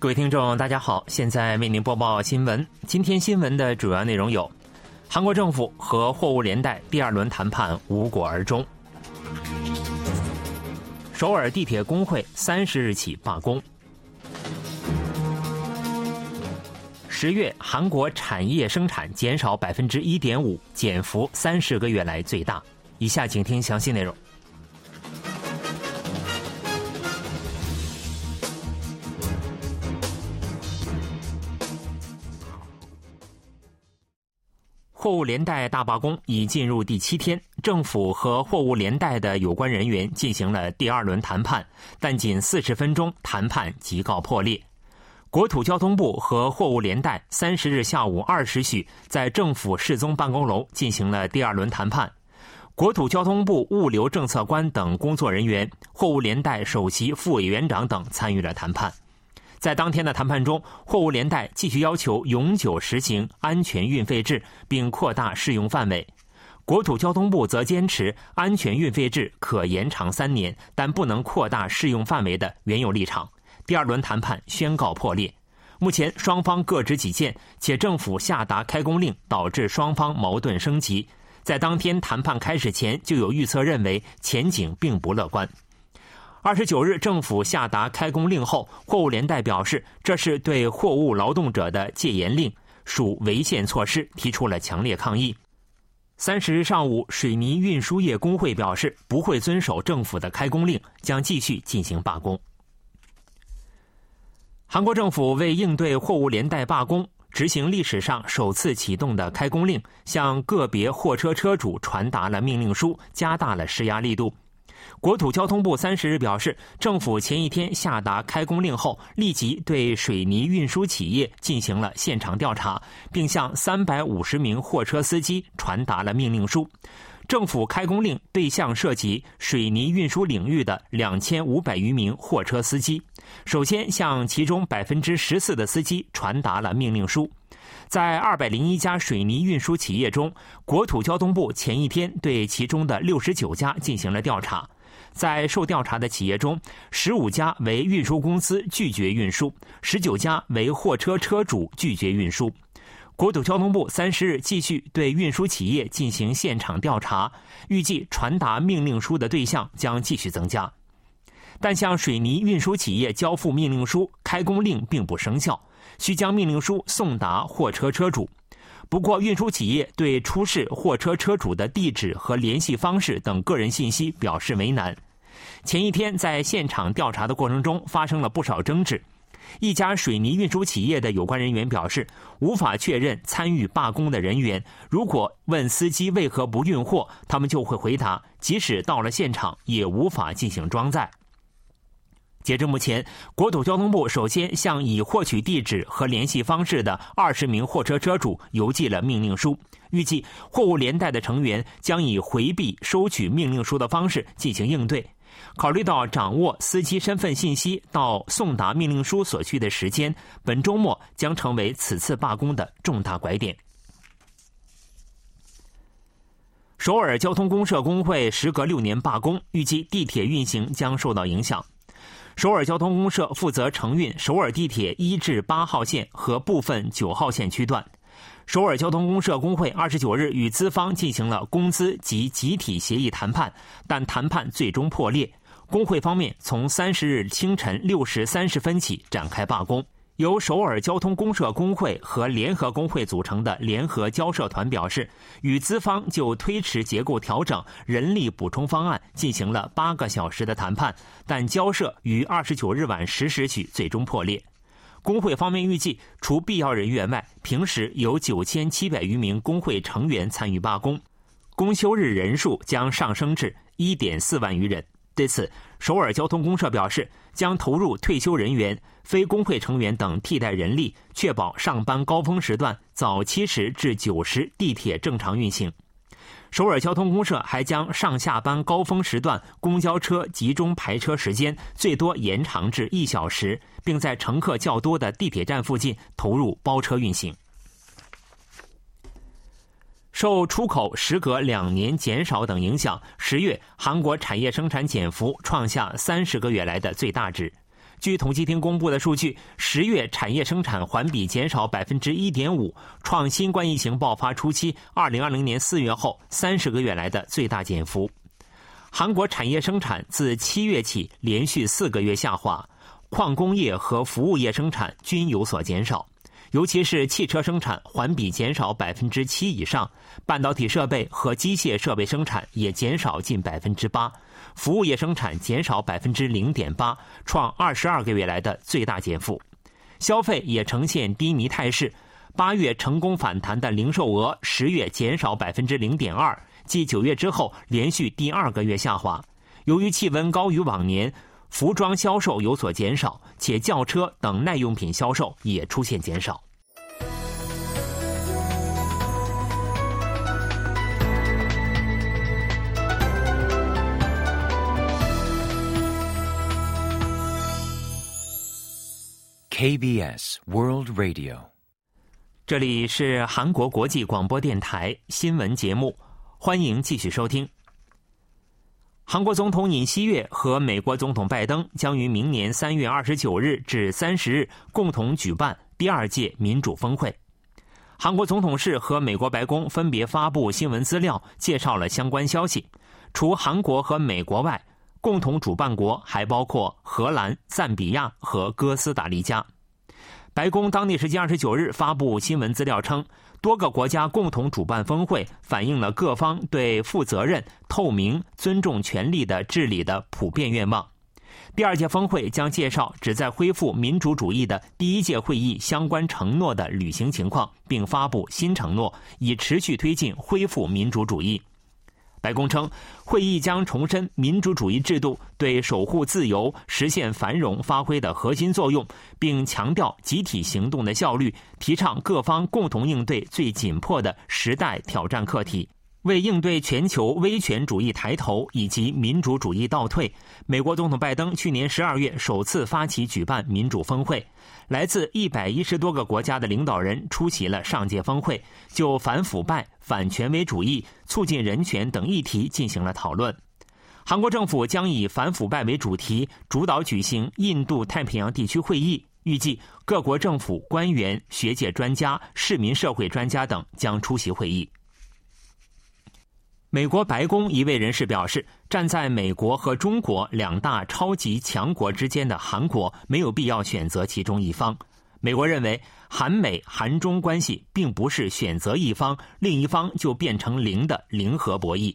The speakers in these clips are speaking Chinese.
各位听众，大家好，现在为您播报新闻。今天新闻的主要内容有：韩国政府和货物连带第二轮谈判无果而终；首尔地铁工会三十日起罢工；十月韩国产业生产减少百分之一点五，减幅三十个月来最大。以下请听详细内容。货物连带大罢工已进入第七天，政府和货物连带的有关人员进行了第二轮谈判，但仅四十分钟，谈判即告破裂。国土交通部和货物连带三十日下午二时许在政府世宗办公楼进行了第二轮谈判，国土交通部物流政策官等工作人员、货物连带首席副委员长等参与了谈判。在当天的谈判中，货物连带继续要求永久实行安全运费制，并扩大适用范围；国土交通部则坚持安全运费制可延长三年，但不能扩大适用范围的原有立场。第二轮谈判宣告破裂。目前双方各执己见，且政府下达开工令，导致双方矛盾升级。在当天谈判开始前，就有预测认为前景并不乐观。二十九日，政府下达开工令后，货物连带表示这是对货物劳动者的戒严令，属违宪措施，提出了强烈抗议。三十日上午，水泥运输业工会表示不会遵守政府的开工令，将继续进行罢工。韩国政府为应对货物连带罢工，执行历史上首次启动的开工令，向个别货车车主传达了命令书，加大了施压力度。国土交通部三十日表示，政府前一天下达开工令后，立即对水泥运输企业进行了现场调查，并向三百五十名货车司机传达了命令书。政府开工令对象涉及水泥运输领域的两千五百余名货车司机，首先向其中百分之十四的司机传达了命令书。在二百零一家水泥运输企业中，国土交通部前一天对其中的六十九家进行了调查。在受调查的企业中，十五家为运输公司拒绝运输，十九家为货车车主拒绝运输。国土交通部三十日继续对运输企业进行现场调查，预计传达命令书的对象将继续增加。但向水泥运输企业交付命令书，开工令并不生效，需将命令书送达货车车主。不过，运输企业对出示货车车主的地址和联系方式等个人信息表示为难。前一天在现场调查的过程中，发生了不少争执。一家水泥运输企业的有关人员表示，无法确认参与罢工的人员。如果问司机为何不运货，他们就会回答，即使到了现场，也无法进行装载。截至目前，国土交通部首先向已获取地址和联系方式的二十名货车车主邮寄了命令书。预计货物连带的成员将以回避收取命令书的方式进行应对。考虑到掌握司机身份信息到送达命令书所需的时间，本周末将成为此次罢工的重大拐点。首尔交通公社工会时隔六年罢工，预计地铁运行将受到影响。首尔交通公社负责承运首尔地铁一至八号线和部分九号线区段。首尔交通公社工会二十九日与资方进行了工资及集体协议谈判，但谈判最终破裂。工会方面从三十日清晨六时三十分起展开罢工。由首尔交通公社工会和联合工会组成的联合交社团表示，与资方就推迟结构调整、人力补充方案进行了八个小时的谈判，但交涉于二十九日晚十时许最终破裂。工会方面预计，除必要人员外，平时有九千七百余名工会成员参与罢工，公休日人数将上升至一点四万余人。对此，首尔交通公社表示，将投入退休人员、非工会成员等替代人力，确保上班高峰时段早七时至九时地铁正常运行。首尔交通公社还将上下班高峰时段公交车集中排车时间最多延长至一小时，并在乘客较多的地铁站附近投入包车运行。受出口时隔两年减少等影响，十月韩国产业生产减幅创下三十个月来的最大值。据统计厅公布的数据，十月产业生产环比减少百分之一点五，创新冠疫情爆发初期二零二零年四月后三十个月来的最大减幅。韩国产业生产自七月起连续四个月下滑，矿工业和服务业生产均有所减少。尤其是汽车生产环比减少百分之七以上，半导体设备和机械设备生产也减少近百分之八，服务业生产减少百分之零点八，创二十二个月来的最大减负。消费也呈现低迷态势，八月成功反弹的零售额，十月减少百分之零点二，继九月之后连续第二个月下滑。由于气温高于往年。服装销售有所减少，且轿车等耐用品销售也出现减少。KBS World Radio，这里是韩国国际广播电台新闻节目，欢迎继续收听。韩国总统尹锡悦和美国总统拜登将于明年三月二十九日至三十日共同举办第二届民主峰会。韩国总统室和美国白宫分别发布新闻资料，介绍了相关消息。除韩国和美国外，共同主办国还包括荷兰、赞比亚和哥斯达黎加。白宫当地时间二十九日发布新闻资料称。多个国家共同主办峰会，反映了各方对负责任、透明、尊重权利的治理的普遍愿望。第二届峰会将介绍旨在恢复民主主义的第一届会议相关承诺的履行情况，并发布新承诺，以持续推进恢复民主主义。白宫称，会议将重申民主主义制度对守护自由、实现繁荣发挥的核心作用，并强调集体行动的效率，提倡各方共同应对最紧迫的时代挑战课题。为应对全球威权主义抬头以及民主主义倒退，美国总统拜登去年十二月首次发起举办民主峰会。来自一百一十多个国家的领导人出席了上届峰会，就反腐败、反权威主义、促进人权等议题进行了讨论。韩国政府将以反腐败为主题，主导举行印度太平洋地区会议，预计各国政府官员、学界专家、市民社会专家等将出席会议。美国白宫一位人士表示，站在美国和中国两大超级强国之间的韩国没有必要选择其中一方。美国认为，韩美韩中关系并不是选择一方，另一方就变成零的零和博弈。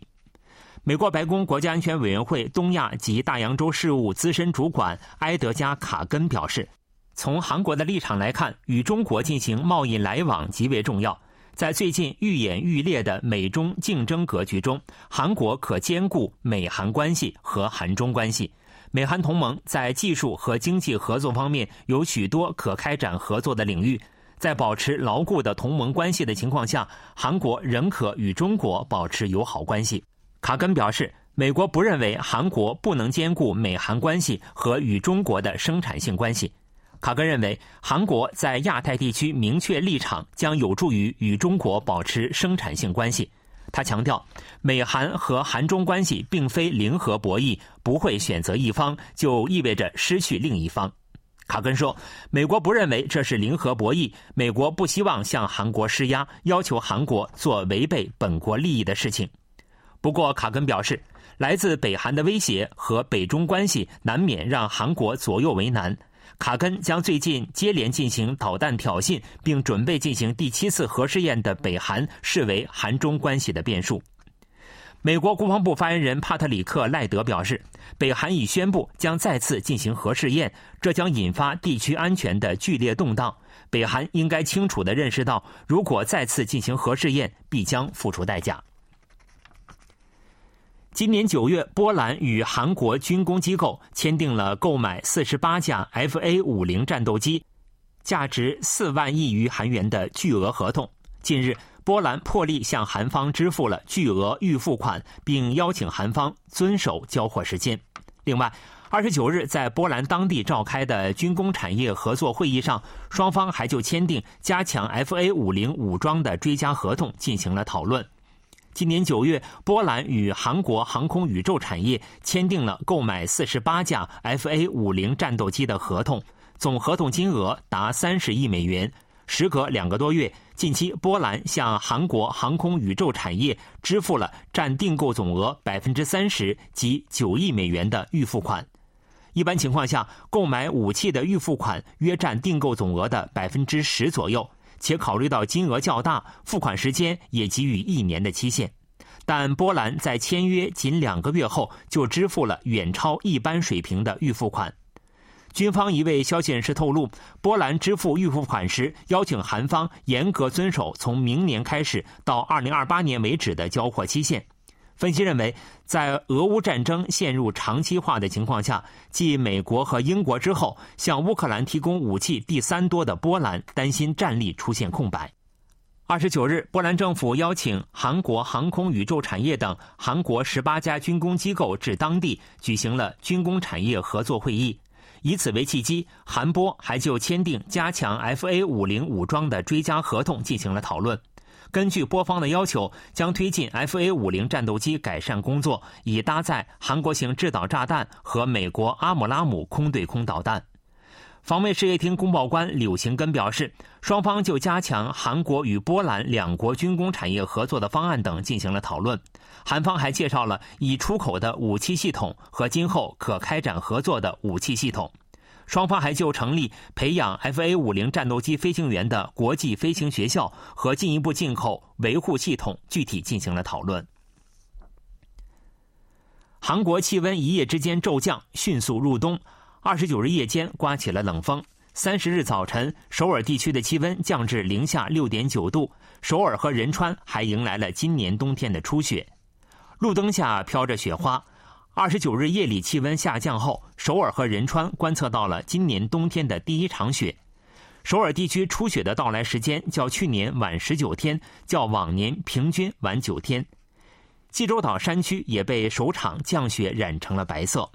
美国白宫国家安全委员会东亚及大洋洲事务资深主管埃德加·卡根表示，从韩国的立场来看，与中国进行贸易来往极为重要。在最近愈演愈烈的美中竞争格局中，韩国可兼顾美韩关系和韩中关系。美韩同盟在技术和经济合作方面有许多可开展合作的领域。在保持牢固的同盟关系的情况下，韩国仍可与中国保持友好关系。卡根表示，美国不认为韩国不能兼顾美韩关系和与中国的生产性关系。卡根认为，韩国在亚太地区明确立场将有助于与中国保持生产性关系。他强调，美韩和韩中关系并非零和博弈，不会选择一方就意味着失去另一方。卡根说，美国不认为这是零和博弈，美国不希望向韩国施压，要求韩国做违背本国利益的事情。不过，卡根表示，来自北韩的威胁和北中关系难免让韩国左右为难。卡根将最近接连进行导弹挑衅，并准备进行第七次核试验的北韩视为韩中关系的变数。美国国防部发言人帕特里克·赖德表示，北韩已宣布将再次进行核试验，这将引发地区安全的剧烈动荡。北韩应该清楚地认识到，如果再次进行核试验，必将付出代价。今年九月，波兰与韩国军工机构签订了购买四十八架 F/A 五零战斗机，价值四万亿余韩元的巨额合同。近日，波兰破例向韩方支付了巨额预付款，并邀请韩方遵守交货时间。另外，二十九日在波兰当地召开的军工产业合作会议上，双方还就签订加强 F/A 五零武装的追加合同进行了讨论。今年九月，波兰与韩国航空宇宙产业签订了购买四十八架 FA 五零战斗机的合同，总合同金额达三十亿美元。时隔两个多月，近期波兰向韩国航空宇宙产业支付了占订购总额百分之三十及九亿美元的预付款。一般情况下，购买武器的预付款约占订购总额的百分之十左右。且考虑到金额较大，付款时间也给予一年的期限，但波兰在签约仅两个月后就支付了远超一般水平的预付款。军方一位消息人士透露，波兰支付预付款时邀请韩方严格遵守从明年开始到二零二八年为止的交货期限。分析认为，在俄乌战争陷入长期化的情况下，继美国和英国之后，向乌克兰提供武器第三多的波兰担心战力出现空白。二十九日，波兰政府邀请韩国航空宇宙产业等韩国十八家军工机构至当地举行了军工产业合作会议，以此为契机，韩波还就签订加强 FA 五零武装的追加合同进行了讨论。根据波方的要求，将推进 FA 五零战斗机改善工作，以搭载韩国型制导炸弹和美国阿姆拉姆空对空导弹。防卫事业厅公报官柳行根表示，双方就加强韩国与波兰两国军工产业合作的方案等进行了讨论。韩方还介绍了已出口的武器系统和今后可开展合作的武器系统。双方还就成立培养 FA 五零战斗机飞行员的国际飞行学校和进一步进口维护系统具体进行了讨论。韩国气温一夜之间骤降，迅速入冬。二十九日夜间刮起了冷风，三十日早晨，首尔地区的气温降至零下六点九度。首尔和仁川还迎来了今年冬天的初雪，路灯下飘着雪花。二十九日夜里气温下降后，首尔和仁川观测到了今年冬天的第一场雪。首尔地区初雪的到来时间较去年晚十九天，较往年平均晚九天。济州岛山区也被首场降雪染成了白色。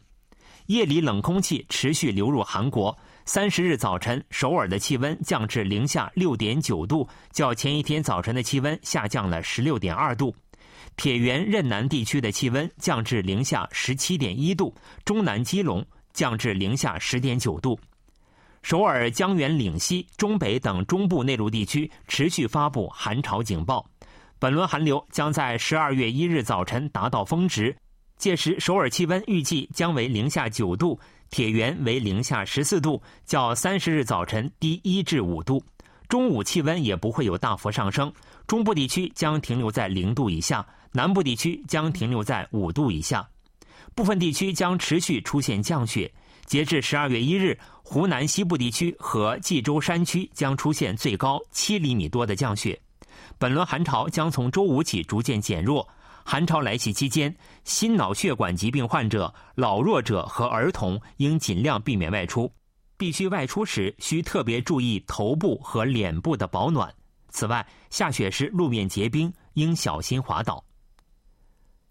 夜里冷空气持续流入韩国。三十日早晨，首尔的气温降至零下六点九度，较前一天早晨的气温下降了十六点二度。铁原任南地区的气温降至零下十七点一度，中南基隆降至零下十点九度。首尔、江原、岭西、中北等中部内陆地区持续发布寒潮警报。本轮寒流将在十二月一日早晨达到峰值，届时首尔气温预计将为零下九度，铁原为零下十四度，较三十日早晨低一至五度。中午气温也不会有大幅上升，中部地区将停留在零度以下。南部地区将停留在五度以下，部分地区将持续出现降雪。截至十二月一日，湖南西部地区和冀州山区将出现最高七厘米多的降雪。本轮寒潮将从周五起逐渐减弱。寒潮来袭期间，心脑血管疾病患者、老弱者和儿童应尽量避免外出。必须外出时需特别注意头部和脸部的保暖。此外，下雪时路面结冰，应小心滑倒。